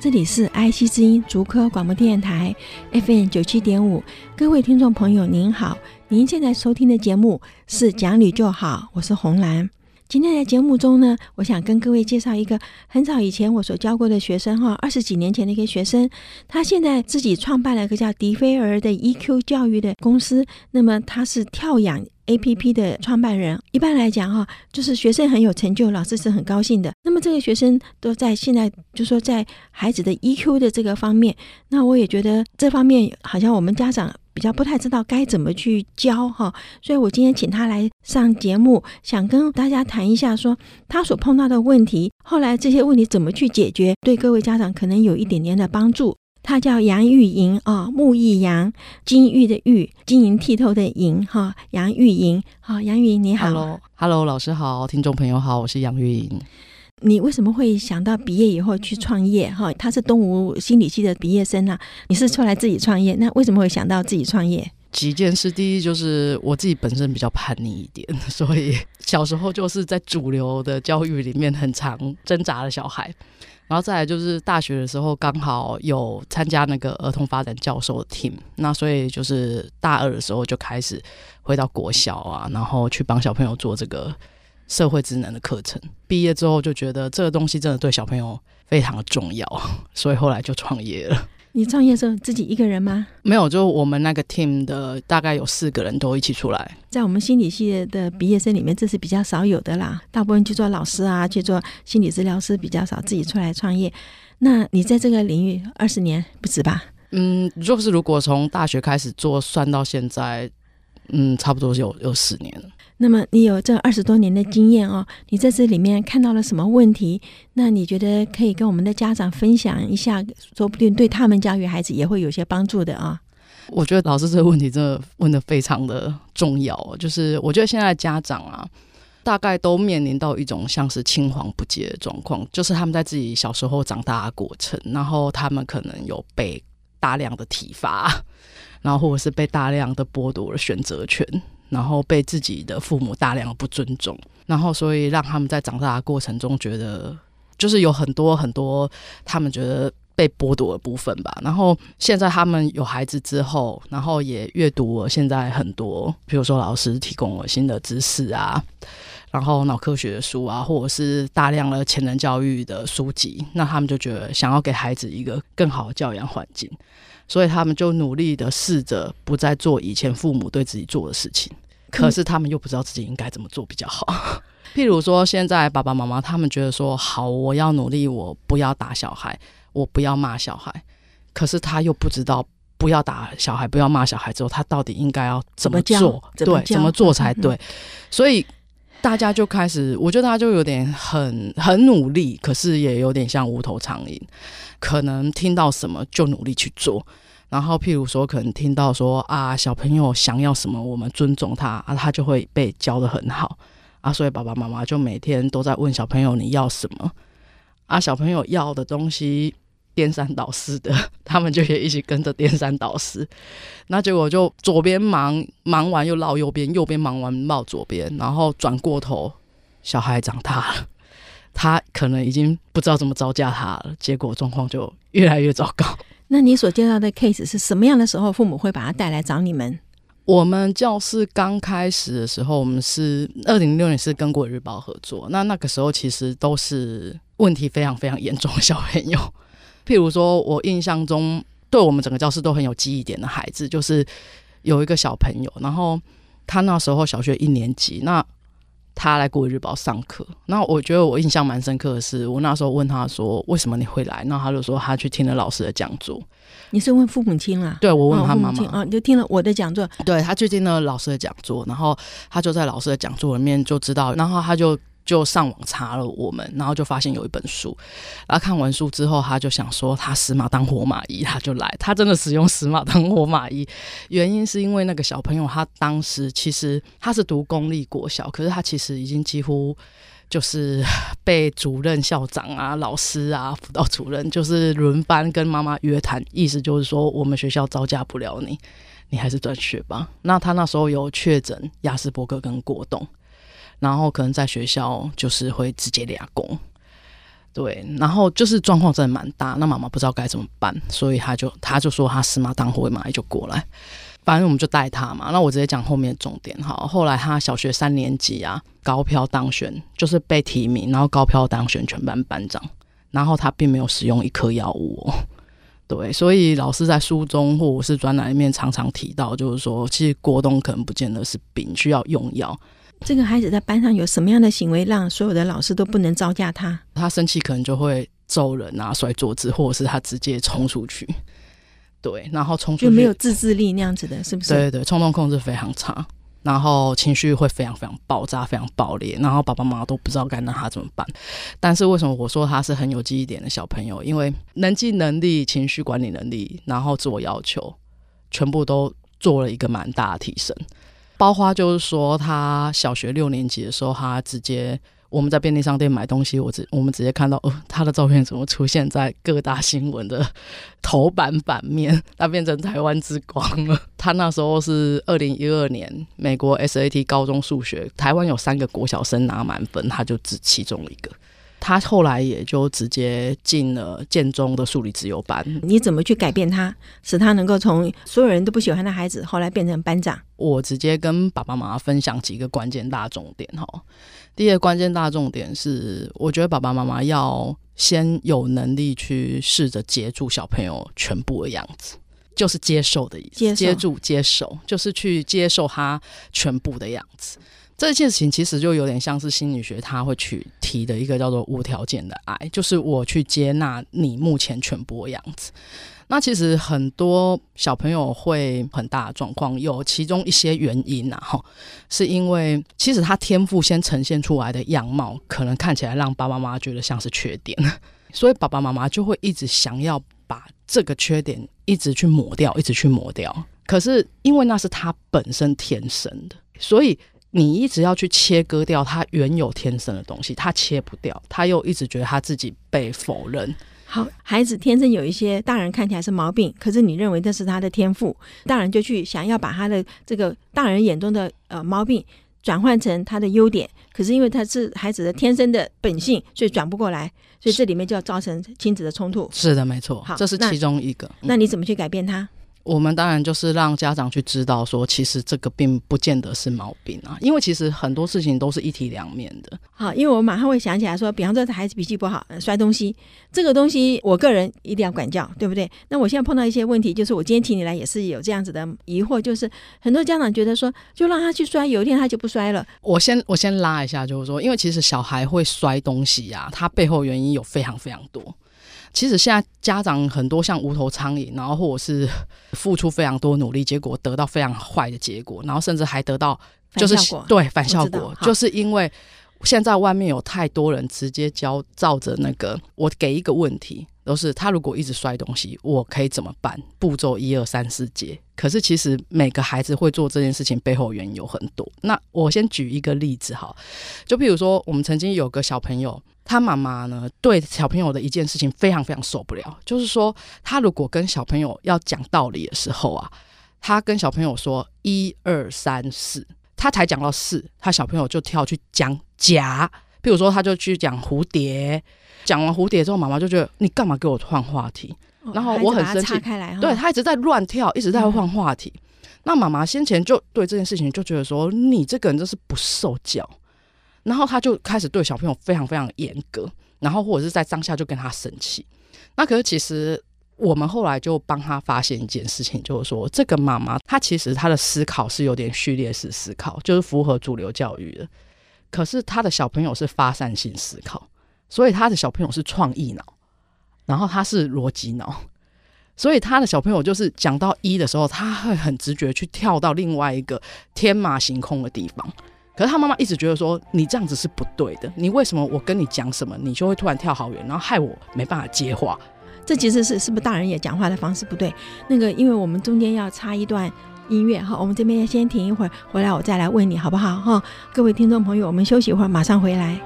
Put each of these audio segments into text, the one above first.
这里是 IC 之音竹科广播电台 FM 九七点五，各位听众朋友您好，您现在收听的节目是《讲理就好》，我是红兰。今天在节目中呢，我想跟各位介绍一个很早以前我所教过的学生哈，二十几年前的一个学生，他现在自己创办了一个叫迪菲儿的 EQ 教育的公司，那么他是跳养。A P P 的创办人，一般来讲哈，就是学生很有成就，老师是很高兴的。那么这个学生都在现在，就说在孩子的 E Q 的这个方面，那我也觉得这方面好像我们家长比较不太知道该怎么去教哈。所以我今天请他来上节目，想跟大家谈一下，说他所碰到的问题，后来这些问题怎么去解决，对各位家长可能有一点点的帮助。他叫杨玉莹啊，木易杨，金玉的玉，晶莹剔透的莹哈，杨玉莹，好，杨玉莹你好，Hello，Hello，老师好，听众朋友好，我是杨玉莹。你为什么会想到毕业以后去创业哈？他是东吴心理系的毕业生啊，你是出来自己创业，那为什么会想到自己创业？几件事，第一就是我自己本身比较叛逆一点，所以小时候就是在主流的教育里面很常挣扎的小孩。然后再来就是大学的时候，刚好有参加那个儿童发展教授的 team，那所以就是大二的时候就开始回到国小啊，然后去帮小朋友做这个社会职能的课程。毕业之后就觉得这个东西真的对小朋友非常的重要，所以后来就创业了。你创业的时候自己一个人吗？没有，就我们那个 team 的大概有四个人都一起出来。在我们心理系的毕业生里面，这是比较少有的啦。大部分去做老师啊，去做心理治疗师比较少，自己出来创业。那你在这个领域二十年不止吧？嗯，就是如果从大学开始做，算到现在，嗯，差不多有有十年了。那么你有这二十多年的经验哦，你在这里面看到了什么问题？那你觉得可以跟我们的家长分享一下，说不定对他们教育孩子也会有些帮助的啊。我觉得老师这个问题真的问的非常的重要，就是我觉得现在家长啊，大概都面临到一种像是青黄不接的状况，就是他们在自己小时候长大的过程，然后他们可能有被大量的体罚，然后或者是被大量的剥夺了选择权。然后被自己的父母大量不尊重，然后所以让他们在长大的过程中觉得，就是有很多很多他们觉得被剥夺的部分吧。然后现在他们有孩子之后，然后也阅读了现在很多，比如说老师提供了新的知识啊，然后脑科学的书啊，或者是大量的潜能教育的书籍，那他们就觉得想要给孩子一个更好的教养环境。所以他们就努力的试着不再做以前父母对自己做的事情，可是他们又不知道自己应该怎么做比较好。譬如说，现在爸爸妈妈他们觉得说好，我要努力，我不要打小孩，我不要骂小孩，可是他又不知道不要打小孩，不要骂小孩之后，他到底应该要怎么做？对，怎么做才对？所以大家就开始，我觉得他就有点很很努力，可是也有点像无头苍蝇。可能听到什么就努力去做，然后譬如说，可能听到说啊，小朋友想要什么，我们尊重他啊，他就会被教得很好啊。所以爸爸妈妈就每天都在问小朋友你要什么啊，小朋友要的东西颠三倒四的，他们就也一起跟着颠三倒四。那结果就左边忙忙完又绕右边，右边忙完绕左边，然后转过头，小孩长大了。他可能已经不知道怎么招架他了，结果状况就越来越糟糕。那你所接到的 case 是什么样的时候，父母会把他带来找你们？我们教室刚开始的时候，我们是二零零六年是跟《国语日报》合作，那那个时候其实都是问题非常非常严重的小朋友。譬如说，我印象中对我们整个教室都很有记忆点的孩子，就是有一个小朋友，然后他那时候小学一年级，那。他来国语日报上课，那我觉得我印象蛮深刻的是，我那时候问他说：“为什么你会来？”那他就说他去听了老师的讲座。你是问父母亲啦？对，我问他妈妈啊，你就听了我的讲座。对，他去听了老师的讲座，然后他就在老师的讲座里面就知道，然后他就就上网查了我们，然后就发现有一本书，然后看完书之后，他就想说他死马当活马医，他就来，他真的使用死马当活马医，原因是因为那个小朋友他当时其实他是读公立国小，可是他其实已经几乎就是被主任、校长啊、老师啊、辅导主任就是轮班跟妈妈约谈，意思就是说我们学校招架不了你，你还是转学吧。那他那时候有确诊亚斯伯格跟过动。然后可能在学校就是会直接俩工，对，然后就是状况真的蛮大，那妈妈不知道该怎么办，所以他就他就说他死马当活马医就过来，反正我们就带他嘛。那我直接讲后面重点哈。后来他小学三年级啊，高票当选，就是被提名，然后高票当选全班班长，然后他并没有使用一颗药物哦，对，所以老师在书中或者是专栏里面常常提到，就是说其实过动可能不见得是病，需要用药。这个孩子在班上有什么样的行为，让所有的老师都不能招架他？他生气可能就会揍人啊、摔桌子，或者是他直接冲出去。对，然后冲出去就没有自制力那样子的，是不是？对对，冲动控制非常差，然后情绪会非常非常爆炸、非常爆裂，然后爸爸妈妈都不知道该拿他怎么办。但是为什么我说他是很有记忆点的小朋友？因为人际能力、情绪管理能力，然后自我要求，全部都做了一个蛮大的提升。包花就是说，他小学六年级的时候，他直接我们在便利商店买东西，我直我们直接看到，呃，他的照片怎么出现在各大新闻的头版版面？他变成台湾之光了。他那时候是二零一二年美国 SAT 高中数学，台湾有三个国小生拿满分，他就只其中一个。他后来也就直接进了建中的数理自由班。你怎么去改变他，使他能够从所有人都不喜欢的孩子，后来变成班长？我直接跟爸爸妈妈分享几个关键大重点哈。第一个关键大重点是，我觉得爸爸妈妈要先有能力去试着接住小朋友全部的样子，就是接受的意思。接住接受，就是去接受他全部的样子。这件事情其实就有点像是心理学他会去提的一个叫做无条件的爱，就是我去接纳你目前全部的样子。那其实很多小朋友会很大的状况，有其中一些原因啊，哈，是因为其实他天赋先呈现出来的样貌，可能看起来让爸爸妈妈觉得像是缺点，所以爸爸妈妈就会一直想要把这个缺点一直去抹掉，一直去抹掉。可是因为那是他本身天生的，所以。你一直要去切割掉他原有天生的东西，他切不掉，他又一直觉得他自己被否认。好，孩子天生有一些大人看起来是毛病，可是你认为这是他的天赋，大人就去想要把他的这个大人眼中的呃毛病转换成他的优点，可是因为他是孩子的天生的本性，所以转不过来，所以这里面就要造成亲子的冲突。是的，没错，好，这是其中一个。那，嗯，那你怎么去改变他？我们当然就是让家长去知道，说其实这个并不见得是毛病啊，因为其实很多事情都是一体两面的。好，因为我马上会想起来说，比方说这孩子脾气不好，摔东西，这个东西我个人一定要管教，对不对？那我现在碰到一些问题，就是我今天提你来也是有这样子的疑惑，就是很多家长觉得说，就让他去摔，有一天他就不摔了。我先我先拉一下，就是说，因为其实小孩会摔东西呀、啊，他背后原因有非常非常多。其实现在家长很多像无头苍蝇，然后或者是 付出非常多努力，结果得到非常坏的结果，然后甚至还得到就是反，对，反效果，就是因为现在外面有太多人直接教照着那个，我给一个问题，都是他如果一直摔东西，我可以怎么办？步骤一二三四节。可是其实每个孩子会做这件事情背后原因有很多。那我先举一个例子哈，就比如说我们曾经有个小朋友。他妈妈呢，对小朋友的一件事情非常非常受不了，就是说，他如果跟小朋友要讲道理的时候啊，他跟小朋友说一二三四，他才讲到四，他小朋友就跳去讲甲，比如说他就去讲蝴蝶，讲完蝴蝶之后，妈妈就觉得你干嘛给我换话题？哦、然后我很生气，他对他一直在乱跳，一直在换话题。嗯、那妈妈先前就对这件事情就觉得说，你这个人就是不受教。然后他就开始对小朋友非常非常严格，然后或者是在当下就跟他生气。那可是其实我们后来就帮他发现一件事情，就是说这个妈妈她其实她的思考是有点序列式思考，就是符合主流教育的。可是他的小朋友是发散性思考，所以他的小朋友是创意脑，然后他是逻辑脑，所以他的小朋友就是讲到一的时候，他会很直觉去跳到另外一个天马行空的地方。可是他妈妈一直觉得说，你这样子是不对的，你为什么我跟你讲什么，你就会突然跳好远，然后害我没办法接话？这其实是是不是大人也讲话的方式不对？那个，因为我们中间要插一段音乐哈，我们这边先停一会儿，回来我再来问你好不好哈？各位听众朋友，我们休息一会儿，马上回来。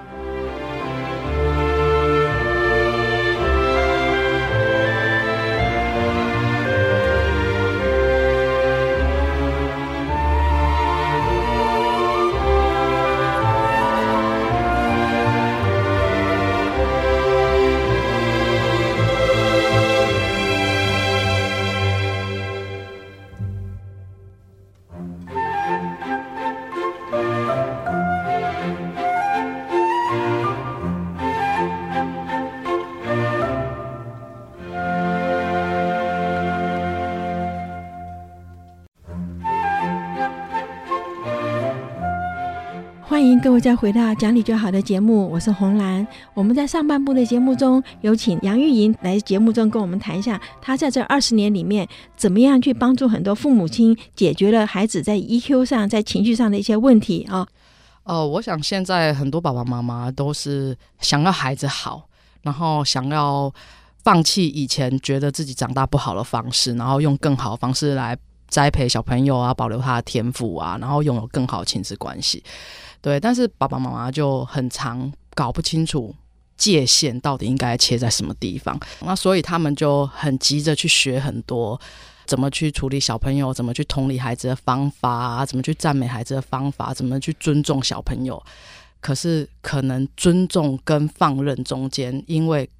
各位再回到讲理就好的节目，我是红兰。我们在上半部的节目中有请杨玉莹来节目中跟我们谈一下，她在这二十年里面怎么样去帮助很多父母亲解决了孩子在 EQ 上、在情绪上的一些问题啊。呃，我想现在很多爸爸妈妈都是想要孩子好，然后想要放弃以前觉得自己长大不好的方式，然后用更好的方式来栽培小朋友啊，保留他的天赋啊，然后拥有更好的亲子关系。对，但是爸爸妈妈就很常搞不清楚界限到底应该切在什么地方，那所以他们就很急着去学很多怎么去处理小朋友，怎么去同理孩子的方法，怎么去赞美孩子的方法，怎么去尊重小朋友。可是可能尊重跟放任中间，因为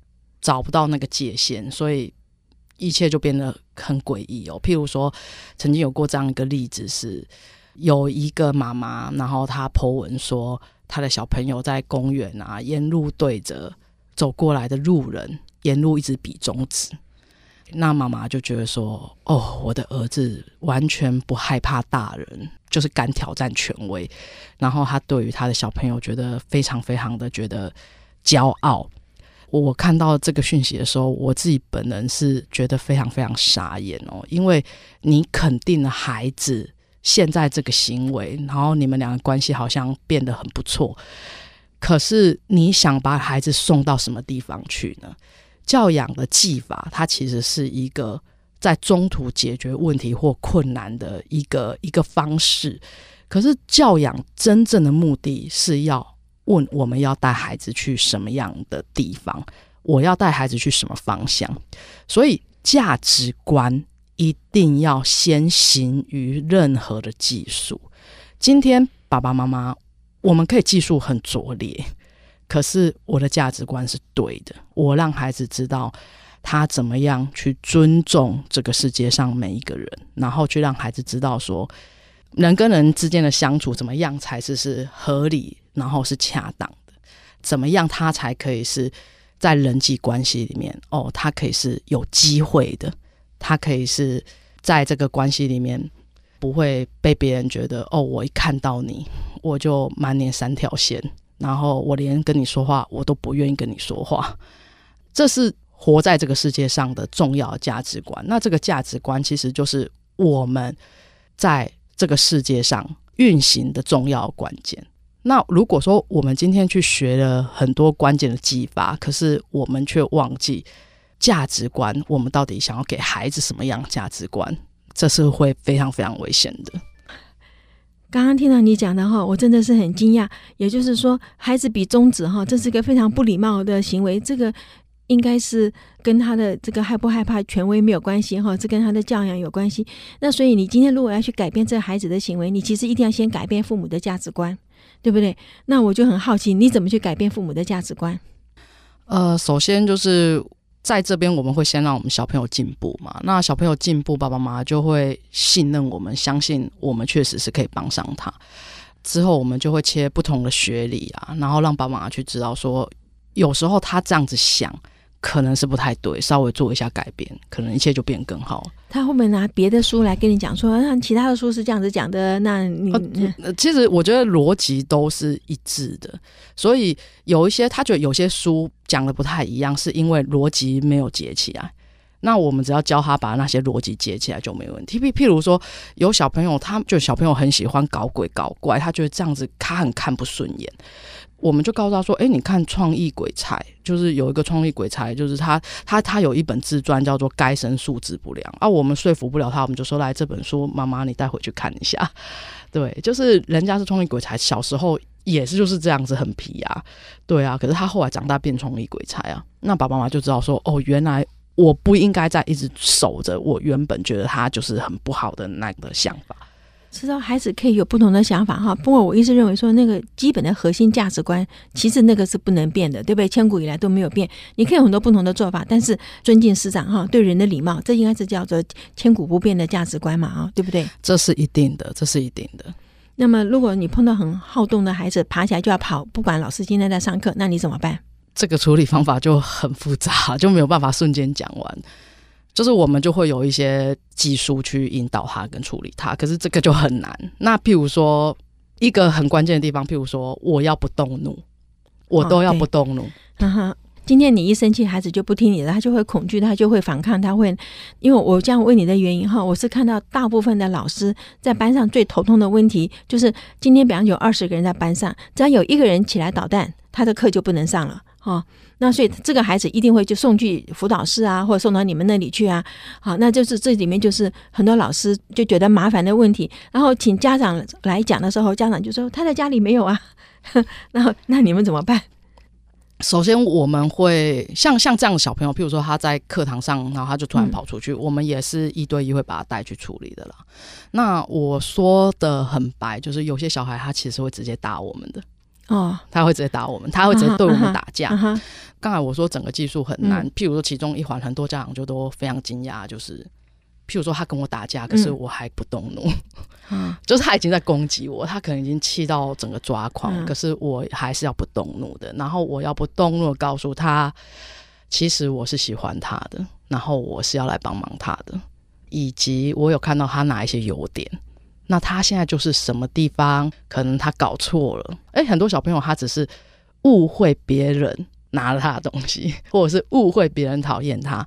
找不到那个界限，所以一切就变得很诡异哦。譬如说，曾经有过这样一个例子是。有一个妈妈，然后她 po 文说，她的小朋友在公园啊，沿路对着走过来的路人，沿路一直比中指。那妈妈就觉得说，哦，我的儿子完全不害怕大人，就是敢挑战权威。然后他对于他的小朋友，觉得非常非常的觉得骄傲。我看到这个讯息的时候，我自己本人是觉得非常非常傻眼哦，因为你肯定了孩子。现在这个行为，然后你们两个关系好像变得很不错。可是你想把孩子送到什么地方去呢？教养的技法，它其实是一个在中途解决问题或困难的一个一个方式。可是教养真正的目的是要问我们要带孩子去什么样的地方，我要带孩子去什么方向。所以价值观。一定要先行于任何的技术。今天爸爸妈妈，我们可以技术很拙劣，可是我的价值观是对的。我让孩子知道他怎么样去尊重这个世界上每一个人，然后去让孩子知道说，人跟人之间的相处怎么样才是是合理，然后是恰当的。怎么样他才可以是在人际关系里面哦，他可以是有机会的。他可以是在这个关系里面不会被别人觉得哦，我一看到你我就满脸三条线，然后我连跟你说话我都不愿意跟你说话。这是活在这个世界上的重要价值观。那这个价值观其实就是我们在这个世界上运行的重要关键。那如果说我们今天去学了很多关键的技法，可是我们却忘记。价值观，我们到底想要给孩子什么样的价值观？这是会非常非常危险的。刚刚听到你讲的哈，我真的是很惊讶。也就是说，孩子比中指哈，这是一个非常不礼貌的行为。这个应该是跟他的这个害不害怕权威没有关系哈，这跟他的教养有关系。那所以你今天如果要去改变这个孩子的行为，你其实一定要先改变父母的价值观，对不对？那我就很好奇，你怎么去改变父母的价值观？呃，首先就是。在这边，我们会先让我们小朋友进步嘛。那小朋友进步，爸爸妈妈就会信任我们，相信我们确实是可以帮上他。之后，我们就会切不同的学理啊，然后让爸爸妈妈去知道说，有时候他这样子想。可能是不太对，稍微做一下改变，可能一切就变更好。他会不会拿别的书来跟你讲说，那其他的书是这样子讲的？那你、呃、其实我觉得逻辑都是一致的，所以有一些他觉得有些书讲的不太一样，是因为逻辑没有结起来。那我们只要教他把那些逻辑接起来就没问题。譬譬如说，有小朋友，他就小朋友很喜欢搞鬼搞怪，他觉得这样子他很看不顺眼。我们就告诉他说：“哎，你看创意鬼才，就是有一个创意鬼才，就是他他他有一本自传叫做《该生素质不良》啊。我们说服不了他，我们就说来这本书，妈妈你带回去看一下。对，就是人家是创意鬼才，小时候也是就是这样子很皮啊，对啊。可是他后来长大变创意鬼才啊，那爸爸妈妈就知道说哦，原来。”我不应该再一直守着我原本觉得他就是很不好的那个想法。知道孩子可以有不同的想法哈，不过我一直认为说那个基本的核心价值观，其实那个是不能变的，对不对？千古以来都没有变。你可以有很多不同的做法，但是尊敬师长哈，对人的礼貌，这应该是叫做千古不变的价值观嘛啊，对不对？这是一定的，这是一定的。那么如果你碰到很好动的孩子，爬起来就要跑，不管老师今天在上课，那你怎么办？这个处理方法就很复杂，就没有办法瞬间讲完。就是我们就会有一些技术去引导他跟处理他，可是这个就很难。那譬如说一个很关键的地方，譬如说我要不动怒，我都要不动怒。哈哈、哦，今天你一生气，孩子就不听你的，他就会恐惧，他就会反抗，他会。因为我这样问你的原因哈，我是看到大部分的老师在班上最头痛的问题，就是今天比方有二十个人在班上，只要有一个人起来捣蛋，他的课就不能上了。哦，那所以这个孩子一定会就送去辅导室啊，或者送到你们那里去啊。好，那就是这里面就是很多老师就觉得麻烦的问题，然后请家长来讲的时候，家长就说他在家里没有啊。然后那你们怎么办？首先我们会像像这样的小朋友，譬如说他在课堂上，然后他就突然跑出去，嗯、我们也是一对一会把他带去处理的啦。那我说的很白，就是有些小孩他其实会直接打我们的。哦，他会直接打我们，他会直接对我们打架。刚、uh uh. 才我说整个技术很难，嗯、譬如说其中一环，很多家长就都非常惊讶，就是譬如说他跟我打架，可是我还不动怒，嗯、就是他已经在攻击我，他可能已经气到整个抓狂，嗯、可是我还是要不动怒的。然后我要不动怒，告诉他，其实我是喜欢他的，然后我是要来帮忙他的，以及我有看到他哪一些优点。那他现在就是什么地方可能他搞错了？哎，很多小朋友他只是误会别人拿了他的东西，或者是误会别人讨厌他，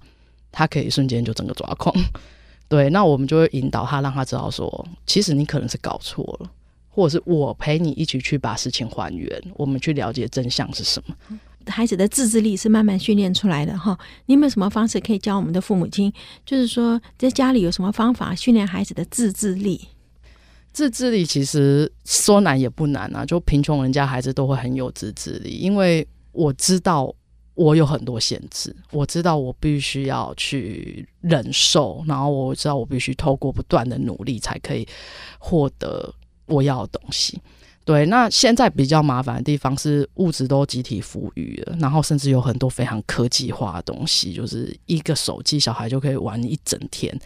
他可以瞬间就整个抓狂。对，那我们就会引导他，让他知道说，其实你可能是搞错了，或者是我陪你一起去把事情还原，我们去了解真相是什么。孩子的自制力是慢慢训练出来的哈。你有没有什么方式可以教我们的父母亲？就是说，在家里有什么方法训练孩子的自制力？自制力其实说难也不难啊，就贫穷人家孩子都会很有自制力，因为我知道我有很多限制，我知道我必须要去忍受，然后我知道我必须透过不断的努力才可以获得我要的东西。对，那现在比较麻烦的地方是物质都集体富裕了，然后甚至有很多非常科技化的东西，就是一个手机小孩就可以玩一整天。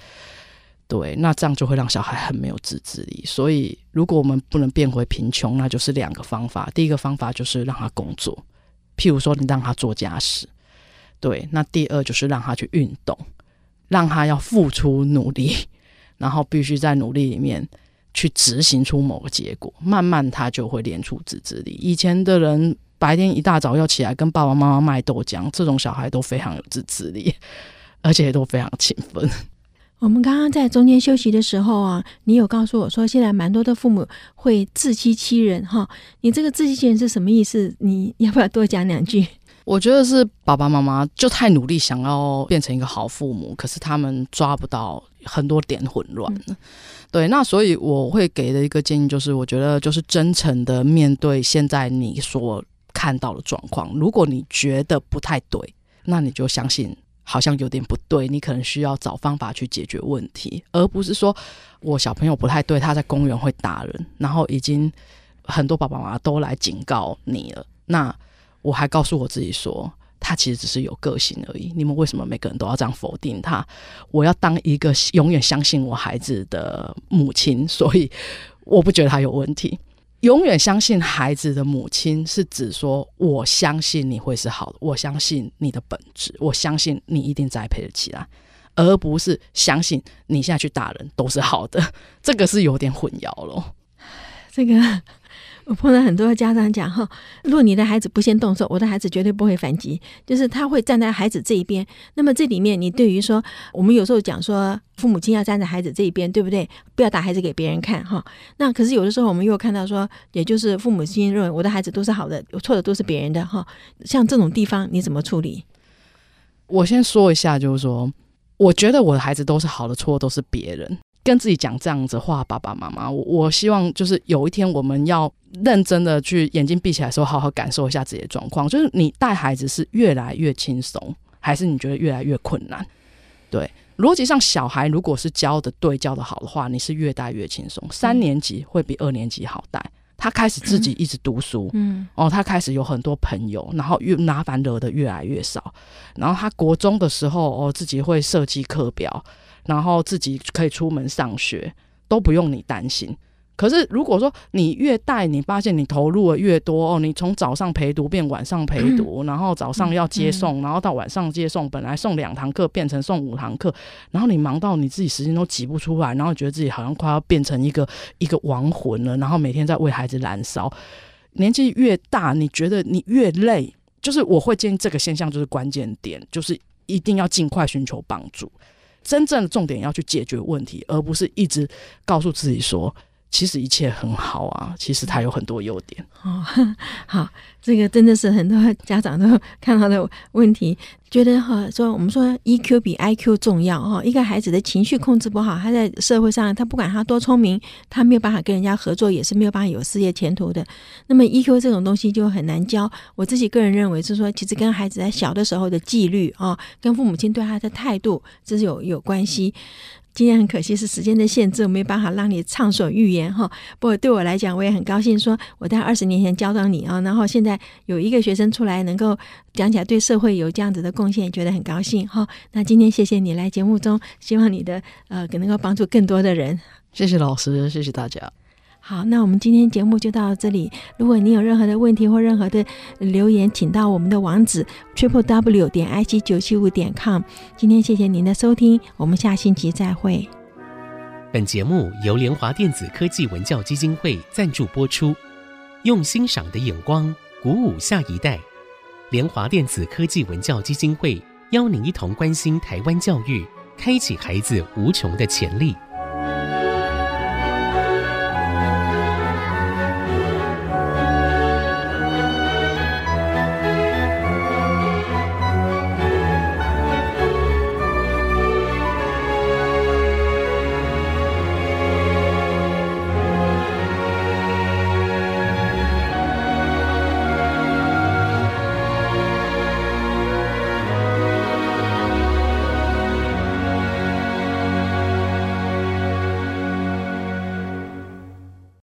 对，那这样就会让小孩很没有自制力。所以，如果我们不能变回贫穷，那就是两个方法。第一个方法就是让他工作，譬如说你让他做家事。对，那第二就是让他去运动，让他要付出努力，然后必须在努力里面去执行出某个结果。慢慢他就会练出自制力。以前的人白天一大早要起来跟爸爸妈妈卖豆浆，这种小孩都非常有自制力，而且都非常勤奋。我们刚刚在中间休息的时候啊，你有告诉我说，现在蛮多的父母会自欺欺人哈。你这个自欺欺人是什么意思？你 要不要多讲两句？我觉得是爸爸妈妈就太努力想要变成一个好父母，可是他们抓不到很多点混乱。嗯、对，那所以我会给的一个建议就是，我觉得就是真诚的面对现在你所看到的状况。如果你觉得不太对，那你就相信。好像有点不对，你可能需要找方法去解决问题，而不是说我小朋友不太对，他在公园会打人，然后已经很多爸爸妈妈都来警告你了。那我还告诉我自己说，他其实只是有个性而已。你们为什么每个人都要这样否定他？我要当一个永远相信我孩子的母亲，所以我不觉得他有问题。永远相信孩子的母亲是指说，我相信你会是好的，我相信你的本质，我相信你一定栽培得起来，而不是相信你下去打人都是好的，这个是有点混淆了。这个。我碰到很多家长讲哈，如果你的孩子不先动手，我的孩子绝对不会反击，就是他会站在孩子这一边。那么这里面，你对于说，我们有时候讲说，父母亲要站在孩子这一边，对不对？不要打孩子给别人看哈。那可是有的时候，我们又看到说，也就是父母亲认为我的孩子都是好的，错的都是别人的哈。像这种地方，你怎么处理？我先说一下，就是说，我觉得我的孩子都是好的，错的都是别人。跟自己讲这样子话，爸爸妈妈，我我希望就是有一天我们要认真的去眼睛闭起来的时候，好好感受一下自己的状况。就是你带孩子是越来越轻松，还是你觉得越来越困难？对，逻辑上，小孩如果是教的对、教的好的话，你是越带越轻松。三年级会比二年级好带，他开始自己一直读书，嗯，哦，他开始有很多朋友，然后越麻烦惹的越来越少。然后他国中的时候，哦，自己会设计课表。然后自己可以出门上学，都不用你担心。可是如果说你越带，你发现你投入的越多哦，你从早上陪读变晚上陪读，然后早上要接送，然后到晚上接送，本来送两堂课变成送五堂课，然后你忙到你自己时间都挤不出来，然后觉得自己好像快要变成一个一个亡魂了，然后每天在为孩子燃烧。年纪越大，你觉得你越累，就是我会建议这个现象就是关键点，就是一定要尽快寻求帮助。真正的重点要去解决问题，而不是一直告诉自己说，其实一切很好啊，其实它有很多优点。哦，好，这个真的是很多家长都看到的问题，觉得哈说我们说 EQ 比 IQ 重要哈，一个孩子的情绪控制不好，他在社会上他不管他多聪明，他没有办法跟人家合作，也是没有办法有事业前途的。那么 EQ 这种东西就很难教。我自己个人认为是说，其实跟孩子在小的时候的纪律啊，跟父母亲对他的态度这是有有关系。今天很可惜是时间的限制，我没办法让你畅所欲言哈。不过对我来讲，我也很高兴，说我在二十年前教到你啊，然后现在有一个学生出来能够讲起来对社会有这样子的贡献，觉得很高兴哈。那今天谢谢你来节目中，希望你的呃能够帮助更多的人。谢谢老师，谢谢大家。好，那我们今天节目就到这里。如果你有任何的问题或任何的留言，请到我们的网址 triple w 点 i c 九七五点 com。今天谢谢您的收听，我们下星期再会。本节目由联华电子科技文教基金会赞助播出，用欣赏的眼光鼓舞下一代。联华电子科技文教基金会邀您一同关心台湾教育，开启孩子无穷的潜力。